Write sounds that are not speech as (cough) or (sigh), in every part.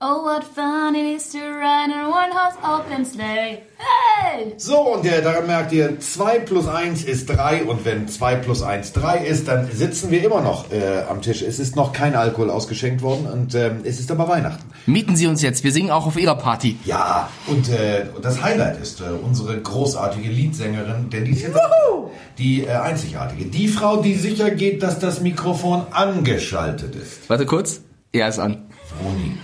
Oh, what fun it is to ride in a one-horse open sleigh. Hey! So, und äh, daran merkt ihr, 2 plus 1 ist 3 und wenn 2 plus 1 3 ist, dann sitzen wir immer noch äh, am Tisch. Es ist noch kein Alkohol ausgeschenkt worden und ähm, es ist aber Weihnachten. Mieten Sie uns jetzt, wir singen auch auf Ihrer Party. Ja, und äh, das Highlight ist äh, unsere großartige Leadsängerin, denn die ist jetzt die äh, einzigartige. Die Frau, die sicher geht, dass das Mikrofon angeschaltet ist. Warte kurz. Er ist an. Froni.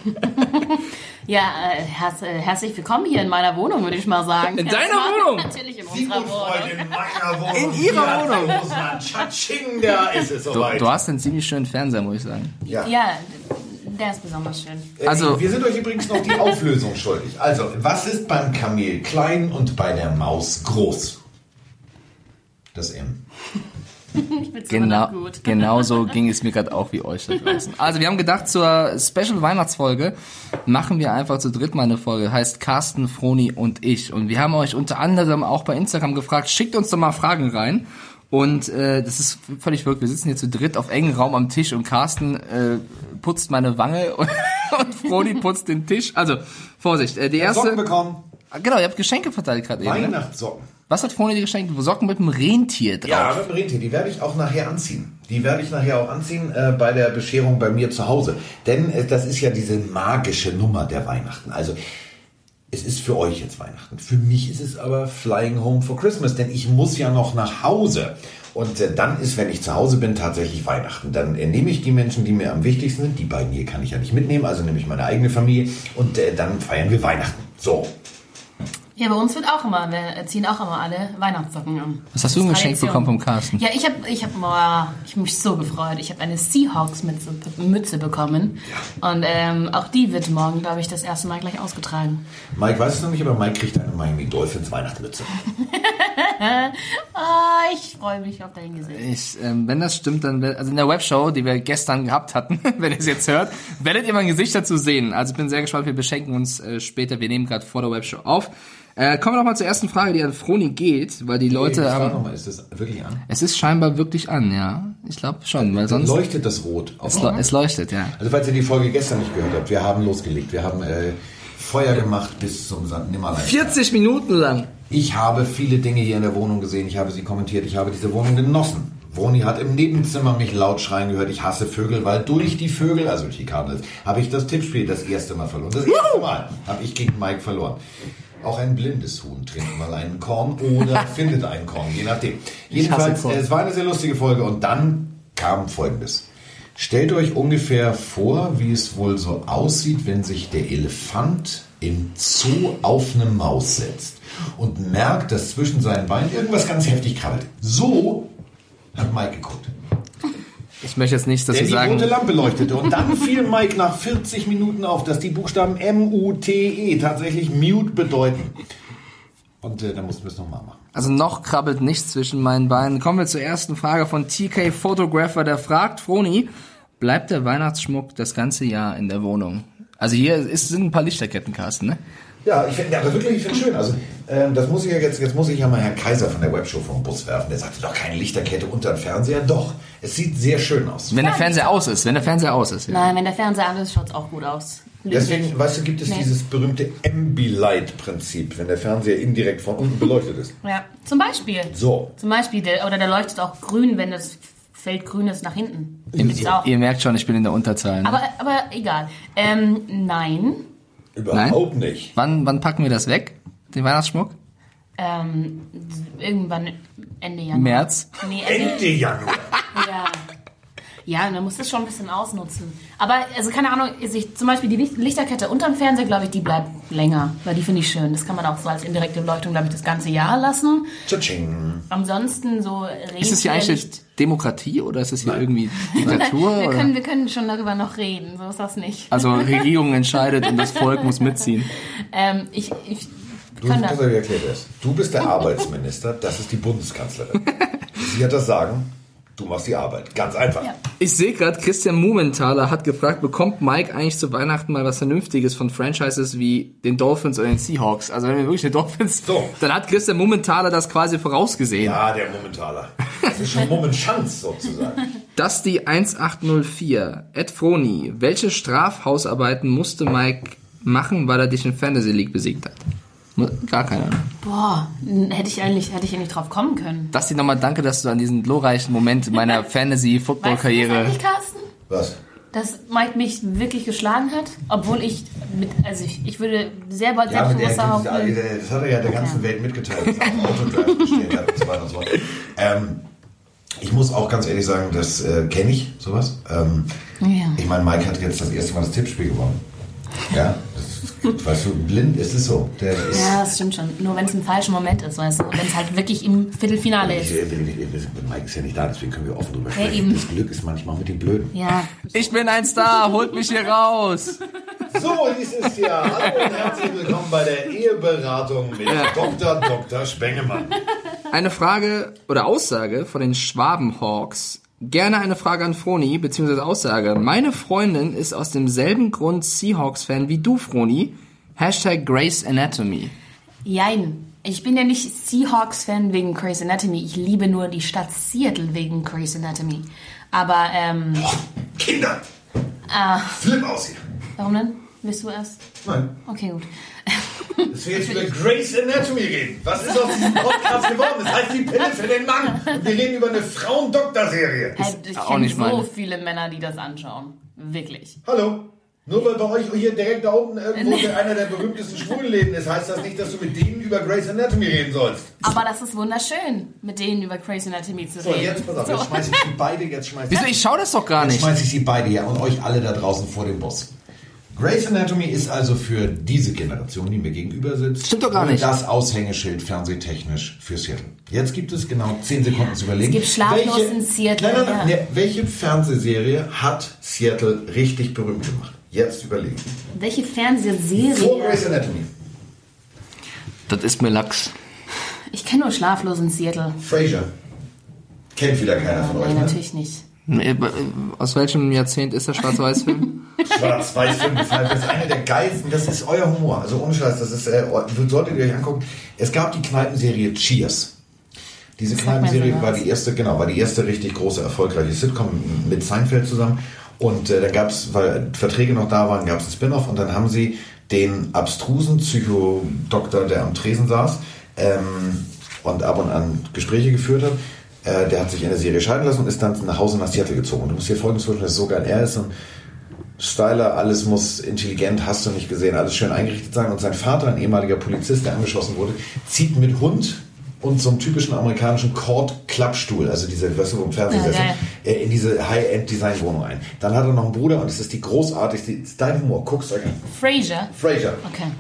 Ja, äh, herz, äh, herzlich willkommen hier in meiner Wohnung, würde ich mal sagen. (laughs) In deiner Erstmal Wohnung? Natürlich in Sie unserer Wohnung. in meiner (laughs) Wohnung. In Ihrer Wohnung. Tschatsching, da ist es Du, soweit. du hast einen ziemlich schönen Fernseher, muss ich sagen. ja. Ja, der ist besonders schön. Äh, Also- wir sind euch übrigens noch die Auflösung schuldig. Also, was ist beim Kamel klein und bei der Maus groß? Das M. (laughs) Ich immer Genau, gut. (laughs) genau so ging es mir gerade auch wie euch da (laughs) draußen. Also wir haben gedacht, zur Special Weihnachtsfolge machen wir einfach zu dritt mal eine Folge. Heißt Carsten, Froni und ich. Und wir haben euch unter anderem auch bei Instagram gefragt, schickt uns doch mal Fragen rein. Und äh, das ist völlig verrückt. Wir sitzen hier zu dritt auf engem Raum am Tisch und Carsten äh, putzt meine Wange und, und Froni putzt den Tisch. Also, Vorsicht. Äh, die Socken erste. bekommen. Genau, ihr habt Geschenke verteilt gerade eben. Ne? Weihnachtssocken. Was hat Froni dir geschenkt? Socken mit einem Rentier drauf. Ja, mit dem Rentier. Die werde ich auch nachher anziehen. Die werde ich nachher auch anziehen äh, bei der Bescherung bei mir zu Hause. Denn äh, das ist ja diese magische Nummer der Weihnachten. Also es ist für euch jetzt Weihnachten. Für mich ist es aber Flying Home for Christmas, denn ich muss ja noch nach Hause. Und äh, dann ist, wenn ich zu Hause bin, tatsächlich Weihnachten. Dann äh, nehme ich die Menschen, die mir am wichtigsten sind. Die beiden hier kann ich ja nicht mitnehmen, also nehme ich meine eigene Familie. Und äh, dann feiern wir Weihnachten. So. Ja, bei uns wird auch immer, wir ziehen auch immer alle Weihnachtssocken an. Was hast du denn geschenkt bekommen vom Carsten? Ja, ich habe ich hab, boah, ich hab mich so gefreut. Ich habe eine Seahawks-Mütze Mütze bekommen. Und ähm, auch die wird morgen, glaube ich, das erste Mal gleich ausgetragen. Mike weiß es noch nicht, aber Mike kriegt eine Miami Dolphins Weihnachtsmütze. (laughs) Ah, ich freue mich auf dein Gesicht. Ich, ähm, wenn das stimmt, dann, also in der Webshow, die wir gestern gehabt hatten, (laughs) wenn ihr es jetzt hört, werdet ihr mein Gesicht dazu sehen. Also ich bin sehr gespannt, wir beschenken uns äh, später, wir nehmen gerade vor der Webshow auf. Äh, kommen wir noch mal zur ersten Frage, die an Froni geht, weil die Leute frage haben, nochmal, ist das wirklich an? es ist scheinbar wirklich an, ja. Ich glaube schon, weil sonst, Leuchtet das rot? es, leu- es leuchtet, ja. Also falls ihr die Folge gestern nicht gehört habt, wir haben losgelegt. Wir haben äh, Feuer gemacht bis zum Sand Nimmerlein. 40 Minuten lang. Ich habe viele Dinge hier in der Wohnung gesehen. Ich habe sie kommentiert. Ich habe diese Wohnung genossen. Vroni hat im Nebenzimmer mich laut schreien gehört. Ich hasse Vögel, weil durch die Vögel, also durch die Cardinals, habe ich das Tippspiel das erste Mal verloren. Das erste Mal habe ich gegen Mike verloren. Auch ein blindes Huhn trinkt mal einen Korn oder (laughs) findet einen Korn, je nachdem. Jedenfalls, es war eine sehr lustige Folge und dann kam Folgendes. Stellt euch ungefähr vor, wie es wohl so aussieht, wenn sich der Elefant im Zoo auf eine Maus setzt und merkt, dass zwischen seinen Beinen irgendwas ganz heftig krabbelt. So hat Mike geguckt. Ich möchte jetzt nicht, dass Sie die sagen, rote Lampe leuchtete. Und dann fiel Mike nach 40 Minuten auf, dass die Buchstaben M-U-T-E E tatsächlich Mute bedeuten. Und äh, dann mussten wir es nochmal machen. Also noch krabbelt nichts zwischen meinen Beinen. Kommen wir zur ersten Frage von TK Photographer, der fragt, Froni, bleibt der Weihnachtsschmuck das ganze Jahr in der Wohnung? Also hier ist, sind ein paar Lichterketten, Carsten, ne? Ja, ich finde, aber wirklich, ich finde schön. Also, ähm, das muss ich ja jetzt, jetzt muss ich ja mal Herrn Kaiser von der Webshow vom Bus werfen. Der sagte doch keine Lichterkette unter dem Fernseher. Doch, es sieht sehr schön aus. Wenn der Fernseher aus ist, wenn der Fernseher aus ist. Ja. Nein, wenn der Fernseher an ist, schaut's auch gut aus. Deswegen, weißt du, gibt es Nee. dieses berühmte Ambilight-Prinzip, wenn der Fernseher indirekt von unten beleuchtet ist. Ja, zum Beispiel. So. Zum Beispiel, der, oder der leuchtet auch grün, wenn das Feld grün ist nach hinten. Ihr, ihr merkt schon, ich bin in der Unterzahl. Ne? Aber, aber egal. Ähm, nein. Überhaupt nicht. wann, wann packen wir das weg, den Weihnachtsschmuck? Ähm, irgendwann Ende Januar. März? Nee, Ende, Ende Januar. Ja. Ja, man muss das schon ein bisschen ausnutzen. Aber, also keine Ahnung, ich, zum Beispiel die Licht- Lichterkette unterm Fernseher, glaube ich, die bleibt länger. Weil die finde ich schön. Das kann man auch so als indirekte Beleuchtung, glaube ich, das ganze Jahr lassen. Tschatsching. Ansonsten so Ist es hier eigentlich Demokratie oder ist es hier irgendwie (laughs) Diktatur? wir, oder? können, wir können schon darüber noch reden, so ist das nicht. Also Regierung entscheidet und das Volk muss (laughs) mitziehen. Ähm, ich, ich Du, kann das. Du bist der (laughs) Arbeitsminister, das ist die Bundeskanzlerin. Sie hat das Sagen. Du machst die Arbeit. Ganz einfach. Ja. Ich sehe gerade, Christian Mumenthaler hat gefragt, bekommt Mike eigentlich zu Weihnachten mal was Vernünftiges von Franchises wie den Dolphins oder den Seahawks? Also wenn wir wirklich den Dolphins, So. dann hat Christian Mumenthaler das quasi vorausgesehen. Ja, der Momentaler. Das ist schon Momentanz sozusagen. (laughs) Das die 1804. Ed Froni, welche Strafhausarbeiten musste Mike machen, weil er dich in Fantasy League besiegt hat? Gar keine. Boah, n- hätte ich eigentlich, hätte ich eigentlich drauf kommen können. Das die nochmal danke, dass du an diesen glorreichen Moment meiner (laughs) Fantasy Weißt du das Football-Karriere. eigentlich, Carsten? Was? Dass Mike mich wirklich geschlagen hat, obwohl ich mit, also ich, ich würde sehr bald Ja, selbstbewusst das, behaupten. das hat er ja der ganzen Welt mitgeteilt, dass er am Autodrive gestellt hat und so weiter und so fort. Ähm, ich muss auch ganz ehrlich sagen, das äh, kenne ich, sowas. Ähm, Ja. Ich meine, Mike hat jetzt das erste Mal das Tippspiel gewonnen. Ja, weißt du, blind ist es so. Der ist, Ja, das stimmt schon. Nur wenn es im falschen Moment ist, weißt du. Wenn es halt wirklich im Viertelfinale ist. äh, will- Mike ist ja nicht da, deswegen können wir offen drüber Ja, sprechen. eben. Das Glück ist manchmal mit den Blöden. Ja. Ich bin ein Star, holt mich hier raus. So hieß es ja. Hallo und herzlich willkommen bei der Eheberatung mit Dr. Dr. Spengemann. Eine Frage oder Aussage von den Schwabenhawks. Gerne eine Frage an Froni, beziehungsweise Aussage. Meine Freundin ist aus demselben Grund Seahawks-Fan wie du, Froni. Hashtag Grace Anatomy. Jein. Ich bin ja nicht Seahawks-Fan wegen Grey's Anatomy. Ich liebe nur die Stadt Seattle wegen Grey's Anatomy. Aber, ähm, Kinder! Ah. Flip aus hier. warum denn? Willst du erst? Nein, Okay, gut. dass wir jetzt über Grace Anatomy reden. Was ist aus diesem Podcast geworden? Das heißt die Pille für den Mann. Und wir reden über eine Frauen-Doktor-Serie. Halt, ich auch kenne so meine. viele Männer, die das anschauen. Wirklich. Hallo? Nur weil bei euch hier direkt da unten irgendwo einer der berühmtesten Schwulenläden ist, heißt das nicht, dass du mit denen über Grace Anatomy reden sollst. Aber das ist wunderschön, mit denen über Grey's Anatomy zu So, reden. jetzt pass auf, jetzt schmeiß ich sie beide, jetzt schmeiß ich Wieso? Ich schau das doch gar Jetzt nicht. schmeiß ich sie beide her und euch alle da draußen vor den Bus. Grey's Anatomy ist also für diese Generation, die mir gegenüber sitzt, Stimmt doch gar nicht. das Aushängeschild fernsehtechnisch für Seattle. Jetzt gibt es genau 10 Sekunden zu überlegen. Es gibt Schlaflos in Seattle, Nein, nein, nein, ja. nee, welche Fernsehserie hat Seattle richtig berühmt gemacht? Jetzt überlegen. Welche Vor Fernsehserie? Grey's Anatomy. Das ist mir Lachs. Ich kenne nur Schlaflos in Seattle. Frasier. Kennt wieder keiner von euch, Nein, ne? natürlich nicht. Nee, Aus welchem Jahrzehnt ist der Schwarz-Weiß-Film? (laughs) Schwarz-Weiß-Film gefallen. Das ist eine der geilsten. Das ist euer Humor. Also ohne Scheiß, das ist, äh, solltet ihr euch angucken. Es gab die Kneipenserie Cheers. Diese Kneipenserie war die erste, genau, war die erste richtig große, erfolgreiche Sitcom mit Seinfeld zusammen. Und äh, da gab es, weil Verträge noch da waren, gab es ein Spin-off und dann haben sie den abstrusen Psychodoktor, der am Tresen saß ähm, und ab und an Gespräche geführt hat, äh, der hat sich in der Serie scheiden lassen und ist dann nach Hause nach Seattle gezogen. Und du musst dir folgendes vorstellen, das ist so geil. Er ist ein Styler, alles muss intelligent, hast du nicht gesehen, alles schön eingerichtet sein. Und sein Vater, ein ehemaliger Polizist, der angeschossen wurde, zieht mit Hund und so einem typischen amerikanischen Cord-Klappstuhl, also diese, weißt du, wo im Fernsehen Ja, äh, in diese High-End-Design-Wohnung ein. Dann hat er noch einen Bruder und es ist die großartigste, es ist dein Humor, guck's euch an. Frasier. Fraser. Okay.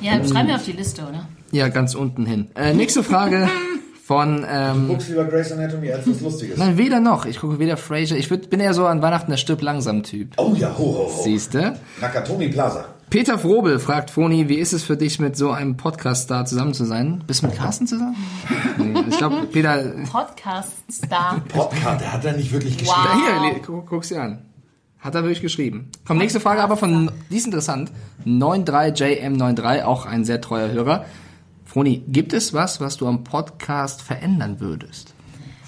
Ja, schreib mir auf die Liste, oder? Ja, ganz unten hin. Äh, nächste Frage (laughs) von... Ähm, Guckst lieber Grey's Anatomy als was Lustiges. nein, weder noch. Ich gucke weder Frasier. Ich würd, bin eher so an Weihnachten der Stirb langsam Typ. Oh ja, ho, ho, ho. Siehste? Nakatomi Plaza. Peter Frobel fragt Foni, wie ist es für dich, mit so einem Podcast-Star zusammen zu sein? Bist du mit Carsten zusammen? (laughs) Nee, ich glaube, Peter... Podcast-Star. (laughs) Podcast, der hat er nicht wirklich geschrieben. Wow. Hier, guck, guck's dir an. Hat er wirklich geschrieben. Komm, nächste Frage aber von, die ist interessant. 93JM93, auch ein sehr treuer Hörer. Froni, gibt es was, was du am Podcast verändern würdest?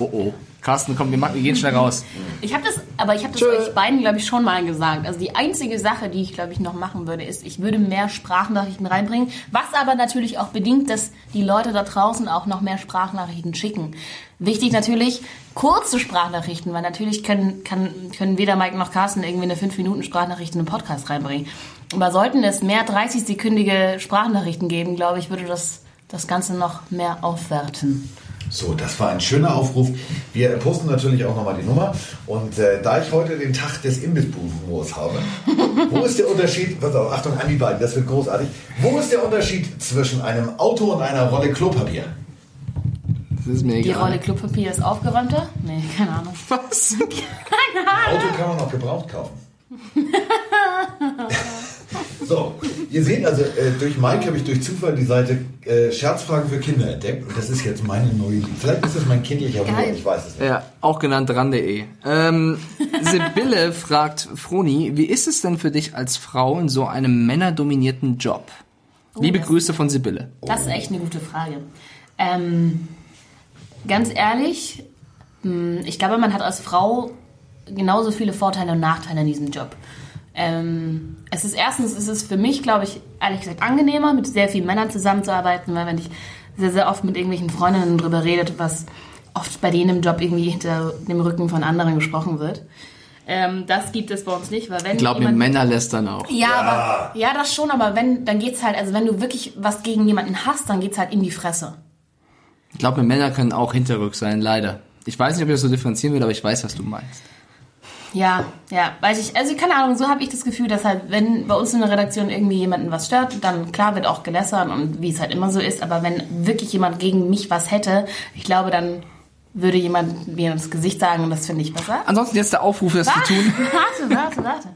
Oh oh. Carsten, komm, wir, machen, wir gehen schnell raus. Ich habe das, aber ich habe das Tschö. euch beiden, glaube ich, schon mal gesagt. Also die einzige Sache, die ich, glaube ich, noch machen würde, ist, ich würde mehr Sprachnachrichten reinbringen. Was aber natürlich auch bedingt, dass die Leute da draußen auch noch mehr Sprachnachrichten schicken. Wichtig natürlich kurze Sprachnachrichten, weil natürlich können, kann, können weder Mike noch Carsten irgendwie eine 5-Minuten-Sprachnachricht in einen Podcast reinbringen. Aber sollten es mehr 30-sekündige Sprachnachrichten geben, glaube ich, würde das das Ganze noch mehr aufwerten. So, das war ein schöner Aufruf. Wir posten natürlich auch nochmal die Nummer. Und äh, da ich heute den Tag des Imbissbudenhumors habe, (laughs) wo ist der Unterschied, pass auf, Achtung an die beiden, das wird großartig. Wo ist der Unterschied zwischen einem Auto und einer Rolle Klopapier? Das ist mir Die egal. Rolle Klopapier ist aufgeräumter? Nee, keine Ahnung. Was? (laughs) Auto kann man noch gebraucht kaufen. (laughs) so, Ihr seht also, äh, durch Mike habe ich durch Zufall die Seite äh, Scherzfragen für Kinder entdeckt und das ist jetzt meine neue Liebe. Vielleicht ist das mein kindlicher Humor, ich weiß es nicht. Ja, auch genannt ran.de. Ähm, (laughs) Sibylle fragt Froni, wie ist es denn für dich als Frau in so einem männerdominierten Job? Liebe das- Grüße von Sibylle. Das ist echt eine gute Frage. Ähm, ganz ehrlich, mh, ich glaube, man hat als Frau genauso viele Vorteile und Nachteile in diesem Job. Ähm, es ist erstens, es ist für mich, glaube ich, ehrlich gesagt angenehmer, mit sehr vielen Männern zusammenzuarbeiten, weil wenn ich sehr, sehr oft mit irgendwelchen Freundinnen drüber redet, was oft bei denen im Job irgendwie hinter dem Rücken von anderen gesprochen wird. Ähm, das gibt es bei uns nicht, weil wenn Glaub mir, jemand- Männer lästern auch. ja, aber ja, das schon, aber wenn, dann geht's halt, also wenn du wirklich was gegen jemanden hast, dann geht's halt in die Fresse. Ich glaube mir, Männer können auch hinterrück sein, leider. Ich weiß nicht, ob ich das so differenzieren will, aber ich weiß, was du meinst. Ja, ja, weiß ich, also keine Ahnung, so habe ich das Gefühl, dass halt, wenn bei uns in der Redaktion irgendwie jemanden was stört, dann klar wird auch gelässert und wie es halt immer so ist, aber wenn wirklich jemand gegen mich was hätte, ich glaube, dann würde jemand mir ins Gesicht sagen und das finde ich besser. Ansonsten jetzt der Aufruf, das zu tun. (laughs) warte, warte, warte.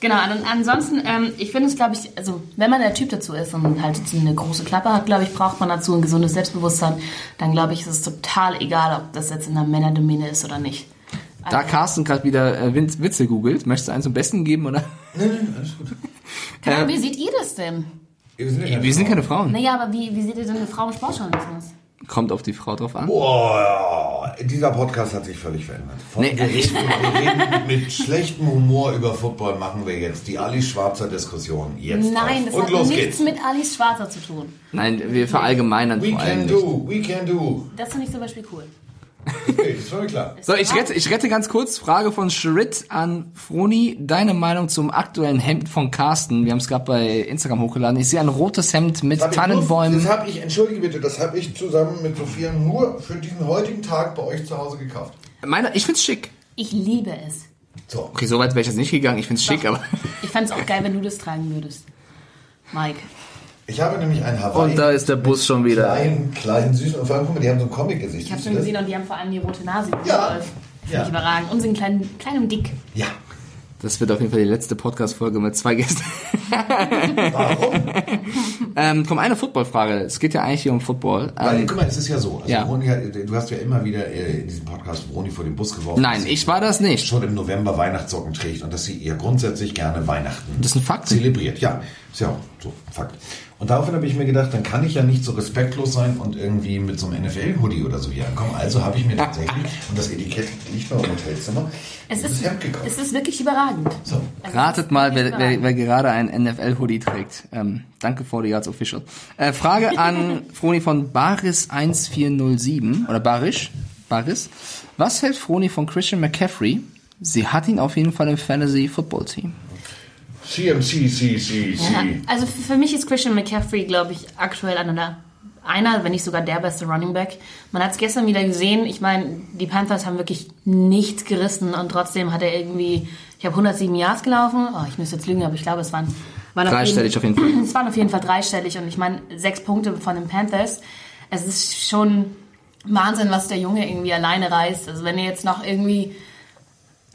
Genau, und ansonsten, ähm, ich finde es, glaube ich, also wenn man der Typ dazu ist und halt eine große Klappe hat, glaube ich, braucht man dazu ein gesundes Selbstbewusstsein. Dann glaube ich, ist es total egal, ob das jetzt in der Männerdomäne ist oder nicht. Da Carsten gerade wieder äh, Witz- Witze googelt, möchtest du einen zum Besten geben, oder? Nee, nee, alles gut. Ahnung, wie seht ihr das denn? Wir sind, ja Wir sind keine Frauen. Naja, aber wie, wie seht ihr denn eine Frau im Sportjournalismus? Kommt auf die Frau drauf an. Boah, dieser Podcast hat sich völlig verändert. Von, Nee. wir, reden, wir reden mit schlechtem Humor über Football, machen wir jetzt die Ali Schwarzer Diskussion. Jetzt Nein, auf. das Und hat los nichts geht's. mit Alice Schwarzer zu tun. Nein, wir verallgemeinern We vor allem can nicht. do, we can do. Das finde ich zum Beispiel cool. Okay, das war mir klar. So, ich rette, ich rette ganz kurz. Frage von Schritt an Froni. Deine Meinung zum aktuellen Hemd von Carsten? Wir haben es gerade bei Instagram hochgeladen. Ich sehe ein rotes Hemd mit Hab ich nur- Tannenbäumen. Das habe ich, entschuldige bitte, das habe ich zusammen mit Sophia nur für diesen heutigen Tag bei euch zu Hause gekauft. Meiner, ich find's schick. Ich liebe es. So. Okay, so weit wäre ich jetzt nicht gegangen. Ich find's schick, aber. Ich fände es auch geil, wenn du das tragen würdest. Mike. Ich habe nämlich ein Hawaii. Und da ist der Bus schon wieder. Kleinen, kleinen, süßen. Und vor allem, guck mal, die haben so ein Comic-Gesicht. Ich habe schon das? gesehen und die haben vor allem die rote Nase. Ja. Finde Ja. ich überragend. Und sind klein, klein und dick. Ja. Das wird auf jeden Fall die letzte Podcast-Folge mit zwei Gästen. Warum? (laughs) ähm, komm, eine Football-Frage. Es geht ja eigentlich hier um Football. Weil, Ähm, guck mal, es ist ja so. Also Ja. Roni hat, du hast ja immer wieder äh, in diesem Podcast Roni vor den Bus geworfen. nein, ich war das nicht. schon im November Weihnachtssocken trägt und dass sie eher grundsätzlich gerne Weihnachten Das ist ein Fakt. zelebriert. Ja, ist ja auch so Fakt. Und daraufhin habe ich mir gedacht, dann kann ich ja nicht so respektlos sein und irgendwie mit so einem NFL-Hoodie oder so hier ankommen. Also habe ich mir tatsächlich, und das Etikett liegt noch im Hotelzimmer, Es ist, Hemd gekauft. es ist wirklich überragend. So. Also, Ratet mal, wer, wer, wer gerade ein NFL-Hoodie trägt. Ähm, danke for the Yards Official. Äh, Frage an (laughs) Froni von Baris1407 oder Barisch. Baris. Was hält Froni von Christian McCaffrey? Sie hat ihn auf jeden Fall im Fantasy Football Team. CMC, C, C, Ja, C. also für mich ist Christian McCaffrey, glaube ich, aktuell einer, der- einer, wenn nicht sogar der beste Running Back. Man hat es gestern wieder gesehen. Ich meine, die Panthers haben wirklich nichts gerissen und trotzdem hat er irgendwie, ich habe 107 Yards gelaufen. Oh, ich müsste jetzt lügen, aber ich glaube, es waren, waren Dreistellig auf jeden Fall. (clears throat) Es waren auf jeden Fall dreistellig und ich meine, sechs Punkte von den Panthers. Es ist schon Wahnsinn, was der Junge irgendwie alleine reißt. Also wenn er jetzt noch irgendwie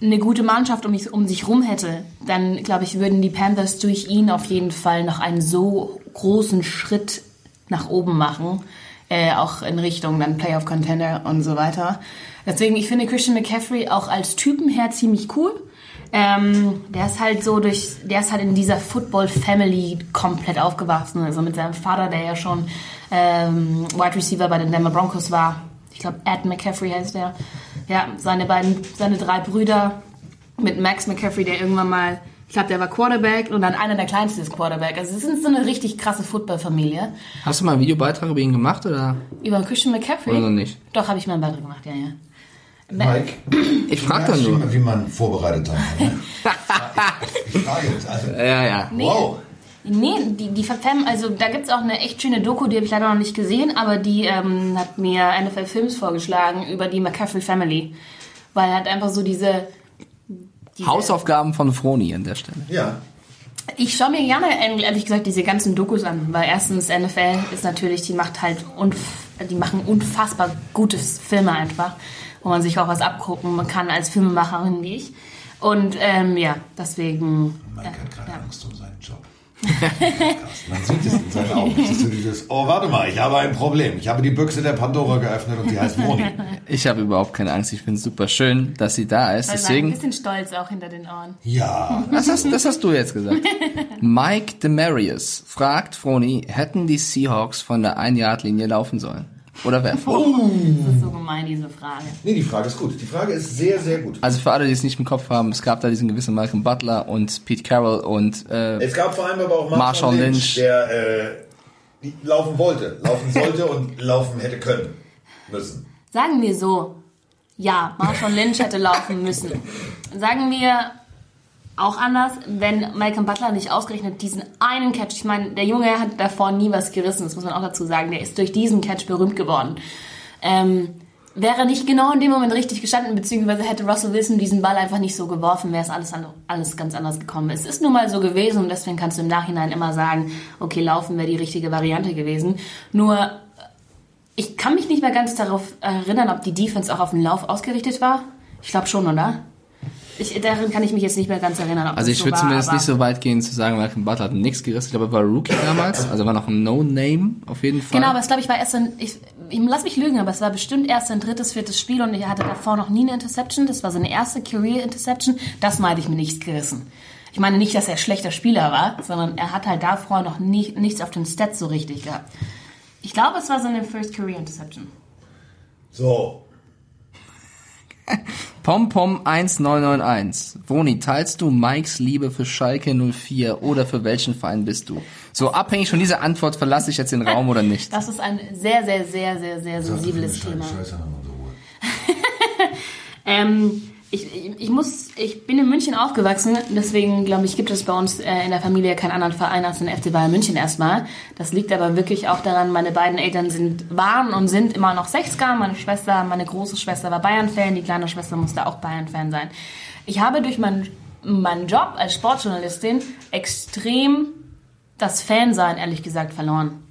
eine gute Mannschaft um, um sich rum hätte, dann glaube ich, würden die Panthers durch ihn auf jeden Fall noch einen so großen Schritt nach oben machen, äh, auch in Richtung dann Playoff Contender und so weiter. Deswegen, ich finde Christian McCaffrey auch als Typen her ziemlich cool. Ähm, der ist halt so durch, der ist halt in dieser Football Family komplett aufgewachsen. Also mit seinem Vater, der ja schon ähm, Wide Receiver bei den Denver Broncos war. Ich glaube, Ed McCaffrey heißt der. Ja, seine beiden, seine drei Brüder mit Max McCaffrey, der irgendwann mal, ich glaube, der war Quarterback und dann einer der kleinste ist Quarterback. Also es ist so eine richtig krasse Football-Familie. Hast du mal einen Videobeitrag über ihn gemacht oder? Über Christian McCaffrey? Oder nicht? Doch, habe ich mal einen Beitrag gemacht, ja, ja. Mike, Ich du frag dann nur. man- wie man vorbereitet sein kann. Ne? (laughs) ich frage jetzt. Also, Ja, ja. Nee. Wow. Nee, die, die verfemmen, also da gibt's auch eine echt schöne Doku, die habe ich leider noch nicht gesehen, aber die ähm, hat mir NFL Films vorgeschlagen über die McCaffrey Family. Weil halt einfach so diese. diese Hausaufgaben von Froni an der Stelle. Ja. Ich schaue mir gerne, ehrlich gesagt, diese ganzen Dokus an, weil erstens NFL ist natürlich, die macht halt, unf die machen unfassbar gute Filme einfach, wo man sich auch was abgucken kann als Filmemacherin wie ich. Und ähm, ja, deswegen. Mike hat gerade ja. Angst um seinen Job. Man sieht es in seinen Augen. Siehst du dieses, oh, warte mal, ich habe ein Problem. Ich habe die Büchse der Pandora geöffnet und die heißt Moni. Ich habe überhaupt keine Angst. Ich finde es super schön, dass sie da ist. Also ein Deswegen, bisschen stolz auch hinter den Ohren. Ja. das hast, das hast du jetzt gesagt. Mike Demarius fragt Froni, hätten die Seahawks von der Ein-Yard-Linie laufen sollen? Oder wer? Das ist so gemein, diese Frage. Nee, die Frage ist gut. Die Frage ist sehr, sehr gut. Also für alle, die es nicht im Kopf haben, es gab da diesen gewissen Malcolm Butler und Pete Carroll und äh, Es gab vor allem aber auch Marshall Marshall Lynch. Lynch, der äh, laufen wollte, laufen sollte und laufen hätte können müssen. Sagen wir so, ja, Marshall Lynch hätte laufen müssen. Sagen wir auch anders, wenn Malcolm Butler nicht ausgerechnet diesen einen Catch, ich meine, der Junge hat davor nie was gerissen, das muss man auch dazu sagen, der ist durch diesen Catch berühmt geworden. Ähm, wäre nicht genau in dem Moment richtig gestanden, beziehungsweise hätte Russell Wilson diesen Ball einfach nicht so geworfen, wäre es alles, alles ganz anders gekommen. Es ist nun mal so gewesen und deswegen kannst du im Nachhinein immer sagen, okay, laufen wäre die richtige Variante gewesen. Nur ich kann mich nicht mehr ganz darauf erinnern, ob die Defense auch auf den Lauf ausgerichtet war. Ich glaube schon, oder? Ich, daran kann ich mich jetzt nicht mehr ganz erinnern. Ob Also ich so würde war, zumindest nicht so weit gehen zu sagen, Malcolm Butler hat nichts gerissen. Ich glaube, er war Rookie damals, also war noch ein No-Name auf jeden Fall. Genau, aber es glaube ich war erst ein, ich, ich lass mich lügen, aber es war bestimmt erst sein drittes, viertes Spiel und er hatte davor noch nie eine Interception. Das war seine erste Career Interception. Das meinte ich mir nichts gerissen. Ich meine nicht, dass er ein schlechter Spieler war, sondern er hat halt davor noch nie, nichts auf den Stats so richtig gehabt. Ich glaube, es war seine First Career Interception. So, (laughs) PomPom 1991. Woni, teilst du Mikes Liebe für Schalke 04 oder für welchen Verein bist du? So abhängig von dieser Antwort verlasse ich jetzt den Raum oder nicht. (laughs) Das ist ein sehr, sehr, sehr, sehr, sehr sensibles Thema. Scheiße, Ruhe. (laughs) Ähm, ich, ich, muss, ich bin in München aufgewachsen, deswegen glaube ich, gibt es bei uns äh, in der Familie keinen anderen Verein als den FC Bayern München erstmal. Das liegt aber wirklich auch daran, meine beiden Eltern sind, waren und sind immer noch 60er. Meine Schwester, meine große Schwester war Bayern-Fan, die kleine Schwester musste auch Bayern-Fan sein. Ich habe durch meinen, meinen Job als Sportjournalistin extrem das Fansein, ehrlich gesagt, verloren.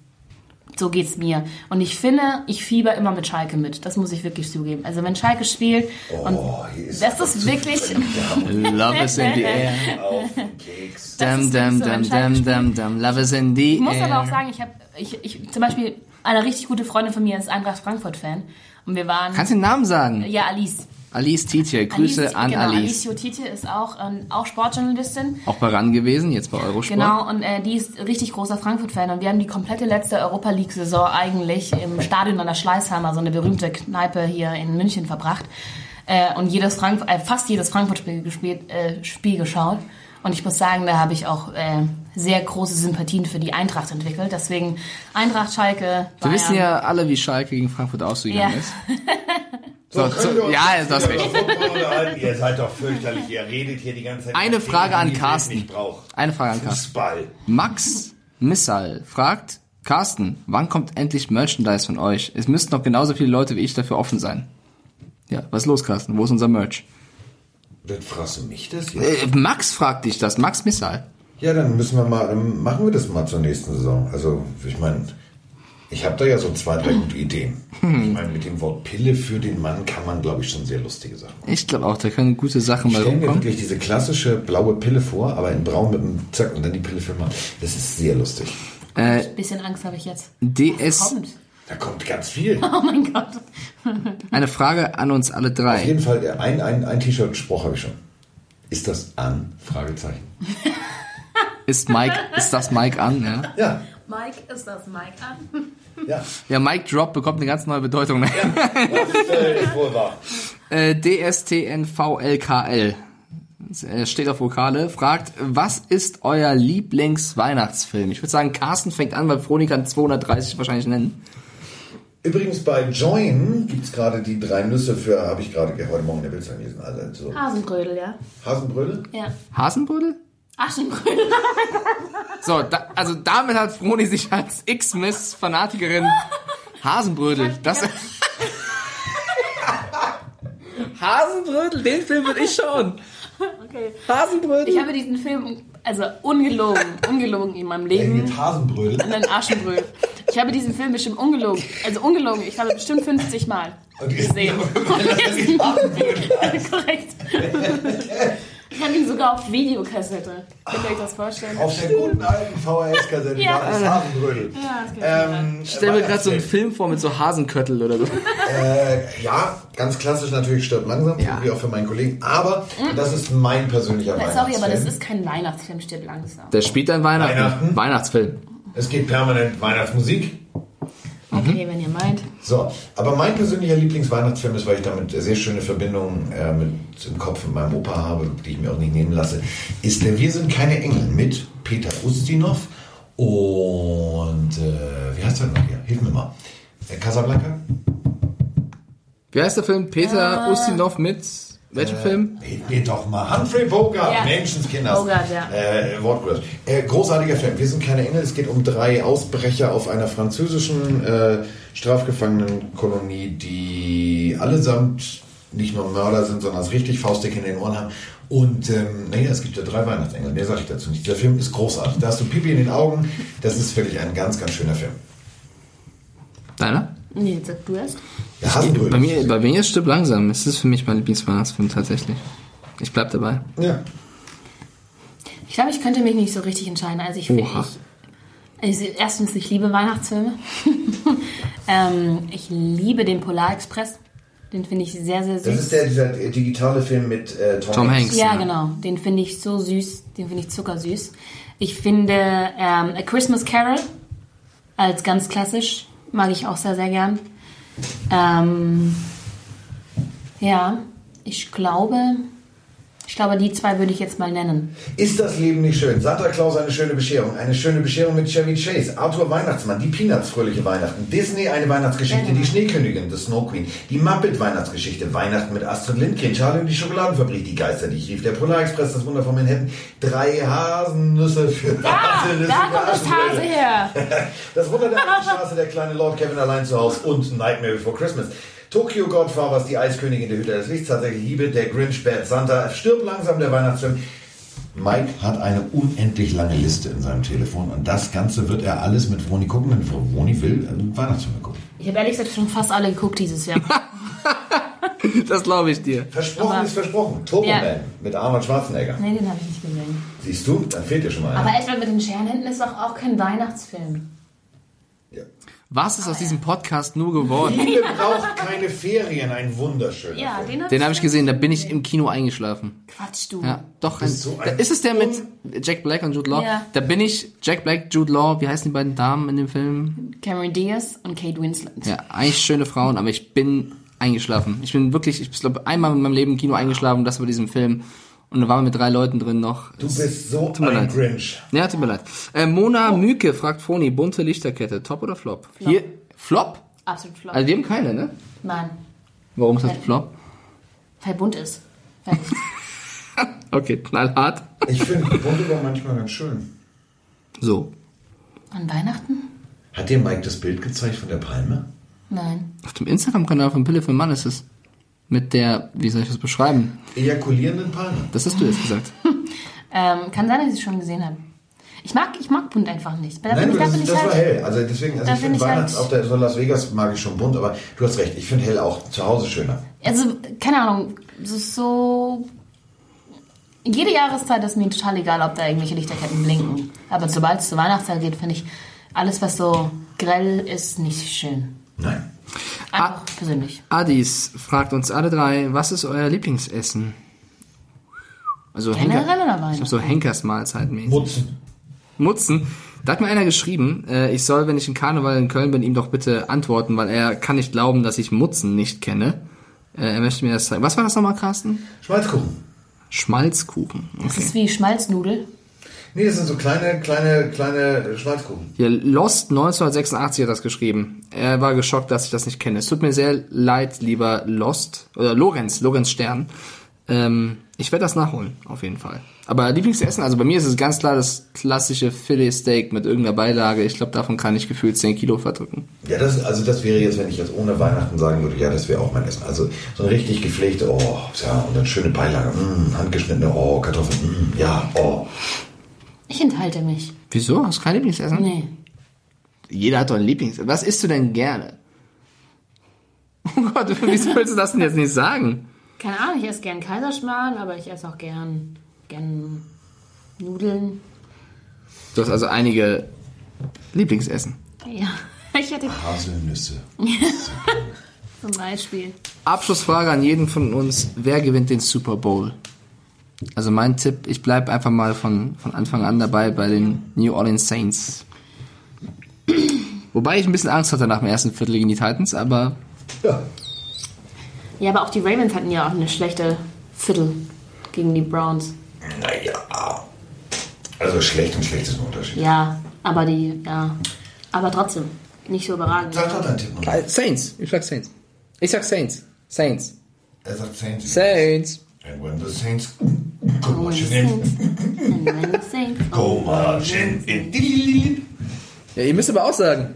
So geht's mir. Und ich finde, ich fieber immer mit Schalke mit. Das muss ich wirklich zugeben. Also wenn Schalke spielt und Oh, hier ist das ist wirklich. (laughs) Love is in the air. auf Keks. Dum, ein dum, Schalke-Spiel. dum, dum. Love is in the Ich muss aber auch air. sagen, ich habe ich, ich, zum Beispiel eine richtig gute Freundin von mir ist Eintracht Frankfurt-Fan. Und wir waren. Kannst du den Namen sagen? ja, Alice. Alice Tietje, Grüße Alice, an genau, Alice. Alice Jotite ist auch, ähm, auch Sportjournalistin. Auch bei RAN gewesen, jetzt bei Eurosport. Genau, und äh, die ist richtig großer Frankfurt-Fan. Und wir haben die komplette letzte Europa League-Saison eigentlich im Stadion an der Schleißheimer, so eine berühmte Kneipe hier in München verbracht. Äh, und jedes Frank äh, fast jedes Frankfurt-Spiel gespielt, äh, Spiel geschaut. Und ich muss sagen, da habe ich auch äh, sehr große Sympathien für die Eintracht entwickelt. Deswegen Eintracht, Schalke, Wir wissen Bayern. ja alle, wie Schalke gegen Frankfurt ausgegangen Ja. ist. (laughs) So, So, so, ja, hast wieder recht. Ihr seid doch fürchterlich. Ihr redet hier die ganze Zeit. Eine Frage an Carsten. Eine Frage an Carsten. Fußball. Max Missal fragt, Carsten, wann kommt endlich Merchandise von euch? Es müssten noch genauso viele Leute wie ich dafür offen sein. Ja, was ist los, Carsten? Wo ist unser Merch? Dann fragst du mich das jetzt? Äh, Max fragt dich das, Max Missal. Ja, dann müssen wir mal, machen wir das mal zur nächsten Saison. Also, ich meine, ich habe da ja so zwei, drei gute Ideen. Ich meine, mit dem Wort Pille für den Mann kann man, glaube ich, schon sehr lustige Sachen. Ich glaube auch, da können gute Sachen mal Ich stelle mir rumkommen. wirklich diese klassische blaue Pille vor, aber in braun mit einem Zack und dann die Pille für den Mann. Das ist sehr lustig. Äh, Bisschen Angst habe ich jetzt. DS, Kommt. Da kommt ganz viel. (laughs) Oh mein Gott. eine Frage an uns alle Auf drei. jeden Fall, äh, ein, ein, ein T-Shirt-Spruch habe ich schon. Ist das an? Fragezeichen. Ist Mike, ist das Mike an? Ja, Ja, Mike, ist das Mike an? ja. ja Mike Drop bekommt eine ganz neue Bedeutung. Das ist, äh, ist wohl wahr. Äh, DSTNVLKL steht auf Vokale, fragt, was ist euer Lieblingsweihnachtsfilm? Ich würde sagen, Carsten fängt an, weil Froni kann 230 wahrscheinlich nennen. Übrigens bei Join gibt es gerade die drei Nüsse für, habe ich gerade heute Morgen in der Bildzeitung gelesen. Also so Hasenbrödel, ja. Hasenbrödel. Ja. Hasenbrödel? Aschenbrödel. (laughs) So, da, also damit hat Froni sich als X-Miss-Fanatikerin Hasenbrödel. Das Hasenbrödel, den Film würde ich schauen. Okay. Hasenbrödel. Ich habe diesen Film, also ungelogen, ungelogen in meinem Leben. mit Hasenbrödel. Und ein Aschenbrödel. Ich habe diesen Film bestimmt ungelogen, also ungelogen, ich habe bestimmt 50 Mal die- gesehen. (laughs) Und jetzt- (laughs) Korrekt. Ich habe ihn sogar auf Videokassette. Könnt ihr euch das vorstellen? Auf der guten alten VHS-Kassette Ja. gab es Hasenbrödel. Ja, das Ähm, Ich stell mir gerade so einen. Film vor mit so Hasenköttel oder so. Äh, ja, ganz klassisch natürlich stirbt langsam, Ja. wie auch für meinen Kollegen. Aber das ist mein persönlicher Sorry, Weihnachtsfilm. aber das ist kein Weihnachtsfilm, stirbt langsam. Der spielt dann Weihnachten. Weihnachten? Weihnachtsfilm. Es geht permanent Weihnachtsmusik. Okay, wenn ihr meint. So, aber mein persönlicher Lieblingsweihnachtsfilm ist, weil ich damit sehr schöne Verbindungen äh, mit im Kopf mit meinem Opa habe, die ich mir auch nicht nehmen lasse, ist der Wir sind keine Engel mit Peter Ustinov und äh, wie heißt der noch hier? Hilf mir mal. Äh, Casablanca? Wie heißt der Film? Peter Ustinov mit welchem Film? Hilf mir doch mal. Humphrey Bogart, Ja. Menschenskinders. Bogart, ja. Äh. Äh, großartiger Film. Wir sind keine Engel. Es geht um drei Ausbrecher auf einer französischen äh, Strafgefangenenkolonie, die allesamt nicht nur Mörder sind, sondern es richtig faustdick in den Ohren haben. Und ähm, naja, es gibt ja drei Weihnachtsengel. Mehr sage ich dazu nicht. Der Film ist großartig. Da hast du Pipi in den Augen. Das ist wirklich ein ganz, ganz schöner Film. Deiner? Nee, sag du erst. Der Hasenbrödel. Bei mir, bei mir ist Stirb langsam. Es ist für mich mein Lieblingsweihnachtsfilm tatsächlich. Ich bleib dabei. Ja. Ich glaube, ich könnte mich nicht so richtig entscheiden. Also ich, Oha. ich, also erstens, ich liebe Weihnachtsfilme. (laughs) ähm, ich liebe den Polarexpress. Den finde ich sehr, sehr süß. Das ist der, dieser digitale Film mit äh, Tom, Tom Hanks. ja, ja. genau. Den finde ich so süß. Den finde ich zuckersüß. Ich finde ähm, A Christmas Carol als ganz klassisch. Mag ich auch sehr, sehr gern. Ähm, ja, ich glaube, ich glaube, die zwei würde ich jetzt mal nennen. Ist das Leben nicht schön? Santa Claus eine schöne Bescherung. Eine schöne Bescherung mit Chevy Chase. Arthur Weihnachtsmann. Die Peanuts fröhliche Weihnachten. Disney eine Weihnachtsgeschichte. Die Schneekönigin. The Snow Queen. Die Muppet Weihnachtsgeschichte. Weihnachten mit Astrid Lindgren. Charlie und die Schokoladenfabrik. Die Geister, die ich rief. Der Polarexpress. Das Wunder von Manhattan. Drei Hasennüsse für Ah, Haselnüsse da kommt das Hase her. (laughs) Das Wunder der Straße, der kleine Lord Kevin allein zu Hause und Nightmare Before Christmas. Tokyo Godfathers, die Eiskönigin der Hüter des Lichts, tatsächlich Liebe, der Grinch, Bad Santa, stirbt langsam der Weihnachtsfilm. Mike hat eine unendlich lange Liste in seinem Telefon und das Ganze wird er alles mit Vroni gucken, wenn Vroni will, äh, Weihnachtsfilme gucken. Ich habe ehrlich gesagt schon fast alle geguckt dieses Jahr. (laughs) Das glaube ich dir. Versprochen Aber- ist versprochen. Turbo Ja. Man mit Arnold Schwarzenegger. Nee, den habe ich nicht gesehen. Siehst du, dann fehlt dir schon mal Aber einer. etwa mit den Scherenhänden ist doch auch kein Weihnachtsfilm. Was ist aus diesem Podcast nur geworden? Liebe braucht keine Ferien, ein wunderschöner Ja, Film. den, hab Den habe ich gesehen, da bin ich im Kino eingeschlafen. Quatsch, du. Ja, doch. Ein, bist so da ein ist es der mit Jack Black und Jude Law? Ja. Da bin ich, Jack Black, Jude Law, wie heißen die beiden Damen in dem Film? Cameron Diaz und Kate Winslet. Ja, eigentlich schöne Frauen, aber ich bin eingeschlafen. Ich bin wirklich, ich glaube, einmal in meinem Leben im Kino eingeschlafen, das war diesem Film. Und da waren wir mit drei Leuten drin noch. Du bist so mir ein leid. Grinch. Ja, tut mir leid. Äh, Mona Müke fragt Froni, bunte Lichterkette, top oder flop? Flop. Hier, Flop? Absolut flop. Also wir haben keine, ne? Nein, Warum ist das Flop? weil bunt ist. (laughs) Okay, knallhart. Ich finde Bunte war manchmal ganz schön. So. An Weihnachten? Hat dir Mike das Bild gezeigt von der Palme? Nein. Auf dem Instagram-Kanal von Pille für Mann ist es. Mit der, wie soll ich das beschreiben? Ejakulierenden Palme. Das hast du jetzt gesagt. (laughs) Ähm, kann sein, dass ich es schon gesehen habe. Ich mag, ich mag bunt einfach nicht. Da Nein, ich, da das, das war halt, hell. Also deswegen, also ich finde ich halt- Weihnachts auf der so Las Vegas mag ich schon bunt, aber du hast recht, ich finde hell auch zu Hause schöner. Also, keine Ahnung, es ist so. Jede Jahreszeit ist mir total egal, ob da irgendwelche Lichterketten blinken. Aber sobald es zur Weihnachtszeit geht, finde ich alles, was so grell ist, nicht schön. Nein. Einfach persönlich. Adis fragt uns alle drei, was ist euer Lieblingsessen? Also Generell Henker, oder Weihnachten? so Henkersmahlzeiten mäßig. Mutzen. Mutzen. Da hat mir einer geschrieben, äh, ich soll, wenn ich in Karneval in Köln bin, ihm doch bitte antworten, weil er kann nicht glauben, dass ich Mutzen nicht kenne. Äh, er möchte mir das zeigen. Was war das nochmal, Carsten? Schmalzkuchen. Schmalzkuchen. Das ist wie Schmalznudel. Nee, das sind so kleine, kleine, kleine Schmalzkuchen. Hier, Lost 1986 hat das geschrieben. Er war geschockt, dass ich das nicht kenne. Es tut mir sehr leid, lieber Lost, oder Lorenz, Lorenz Stern. Ähm, ich werde das nachholen, auf jeden Fall. Aber Lieblingsessen, also bei mir ist es ganz klar das klassische Filet Steak mit irgendeiner Beilage. Ich glaube, davon kann ich gefühlt 10 Kilo verdrücken. Ja, das, also das wäre jetzt, wenn ich jetzt ohne Weihnachten sagen würde, ja, das wäre auch mein Essen. Also so eine richtig gepflegte, oh, ja, und dann schöne Beilage, mm, handgeschnittene, oh, Kartoffeln, mm, ja, oh. Ich enthalte mich. Wieso? Hast du kein Lieblingsessen? Nee. Jeder hat doch ein Lieblingsessen. Was isst du denn gerne? (laughs) Oh Gott, wieso willst du das denn jetzt nicht sagen? Keine Ahnung, ich esse gern Kaiserschmarrn, aber ich esse auch gern gern Nudeln. Du hast also einige Lieblingsessen. Ja, (laughs) ich hätte Haselnüsse. (laughs) zum Beispiel. Abschlussfrage an jeden von uns. Wer gewinnt den Super Bowl? Also mein Tipp, ich bleibe einfach mal von, von Anfang an dabei bei den New Orleans Saints. Wobei ich ein bisschen Angst hatte nach dem ersten Viertel gegen die Titans, aber Ja. Ja, aber auch die Ravens hatten ja auch eine schlechte Viertel gegen die Browns. Naja. Also schlecht und schlecht ist ein Unterschied. Ja, aber die, ja. Aber trotzdem, nicht so überragend. Sag doch deinen Tipp. Äh, Saints. Ich sag Saints. Ich sag Saints. Saints. Er sagt Saints. Saints. And when the Saints go marching in, And when the Saints go marching in. Ja, ihr müsst aber auch sagen.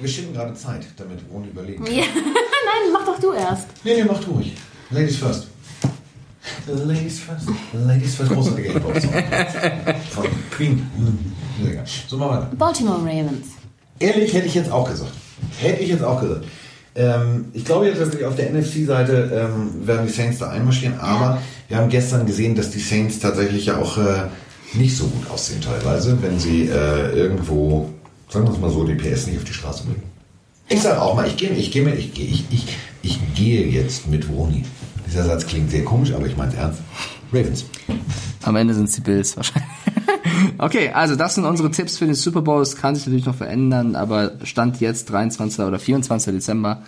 Wir schinden gerade Zeit, damit ohne überlegen. Ja. (laughs) Nein, mach doch du erst. Nee, nee, macht ruhig. Ladies first. Ladies first. Ladies first. Großartiger Hip-Hop-Song. Von Queen. Sehr geil. So, machen wir weiter. Baltimore Ravens. Ehrlich hätte ich jetzt auch gesagt. Hätte ich jetzt auch gesagt. Ähm, ich glaube jetzt tatsächlich auf der NFC-Seite ähm, werden die Saints da einmarschieren, aber wir haben gestern gesehen, dass die Saints tatsächlich ja auch äh, nicht so gut aussehen teilweise, wenn sie äh, irgendwo, sagen wir es mal so, die PS nicht auf die Straße bringen. Ich sage auch mal, ich gehe ich gehe mir, ich gehe, ich, ich, ich gehe jetzt mit Woni. Dieser Satz klingt sehr komisch, aber ich meine es ernst. Ravens. Am Ende sind es die Bills wahrscheinlich. Okay, also das sind unsere Tipps für den Super Bowl. Es kann sich natürlich noch verändern, aber Stand jetzt 23. oder 24. Dezember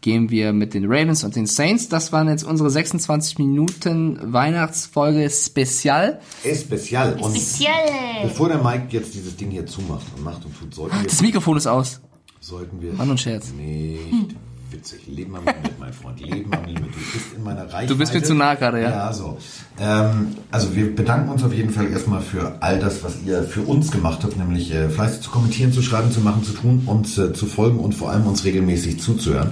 gehen wir mit den Ravens und den Saints. Das waren jetzt unsere 26 Minuten Weihnachtsfolge Spezial. Spezial. Und Speziell. bevor der Mike jetzt dieses Ding hier zumacht und macht und tut, sollten wir, Das Mikrofon ist aus. sollten wir Mann und Scherz. Nicht witzig. Leben am Limit, mein Freund. Leben am Limit. Du bist in meiner Reichweite. Du bist mir zu nah gerade, ja. Ja, so. Ähm, also wir bedanken uns auf jeden Fall erstmal für all das, was ihr für uns gemacht habt, nämlich äh, fleißig zu kommentieren, zu schreiben, zu machen, zu tun, uns äh, zu folgen und vor allem uns regelmäßig zuzuhören.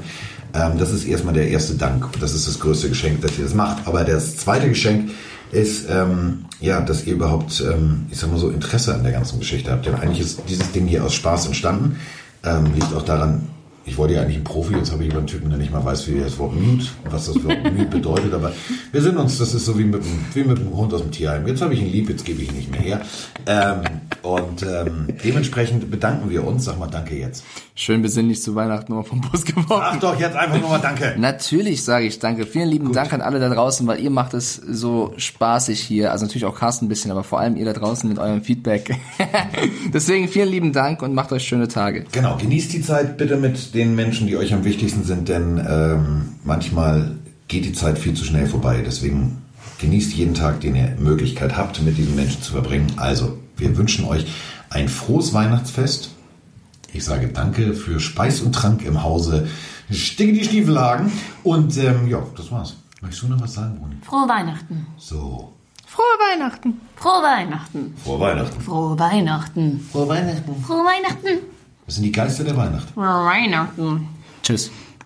Ähm, das ist erstmal der erste Dank. Das ist das größte Geschenk, dass ihr das macht. Aber das zweite Geschenk ist, ähm, ja, dass ihr überhaupt, ähm, ich sag mal so, Interesse an der ganzen Geschichte habt. Denn eigentlich ist dieses Ding hier aus Spaß entstanden. Ähm, liegt auch daran, ich wollte ja eigentlich einen Profi, jetzt habe ich über einen Typen, der nicht mal weiß, wie das Wort Mute, was das Wort Mute bedeutet, aber wir sind uns, das ist so wie mit, wie mit einem Hund aus dem Tierheim. Jetzt habe ich ihn lieb, jetzt gebe ich ihn nicht mehr her. Ähm, und ähm, dementsprechend bedanken wir uns. Sag mal Danke jetzt. Schön besinnlich zu Weihnachten nochmal vom Bus geworfen. Ach doch, jetzt einfach nur mal Danke. (laughs) Natürlich sage ich danke. Vielen lieben Dank an alle da draußen, weil ihr macht es so spaßig hier. Also natürlich auch Carsten ein bisschen, aber vor allem ihr da draußen mit eurem Feedback. (laughs) Deswegen vielen lieben Dank und macht euch schöne Tage. Genau, genießt die Zeit bitte mit den Menschen, die euch am wichtigsten sind, denn ähm, manchmal geht die Zeit viel zu schnell vorbei. Deswegen genießt jeden Tag, den ihr Möglichkeit habt, mit diesen Menschen zu verbringen. Also, wir wünschen euch ein frohes Weihnachtsfest. Ich sage danke für Speis und Trank im Hause Sticke die Stiefelhagen. Und ähm, ja, das war's. Möchtest du noch was sagen, Bruni? Frohe Weihnachten. So, Frohe Weihnachten. Frohe Weihnachten. frohe Weihnachten. Frohe Weihnachten. Frohe Weihnachten. Frohe Weihnachten. Das sind die Geister der Weihnacht. Frohe Weihnachten. Tschüss.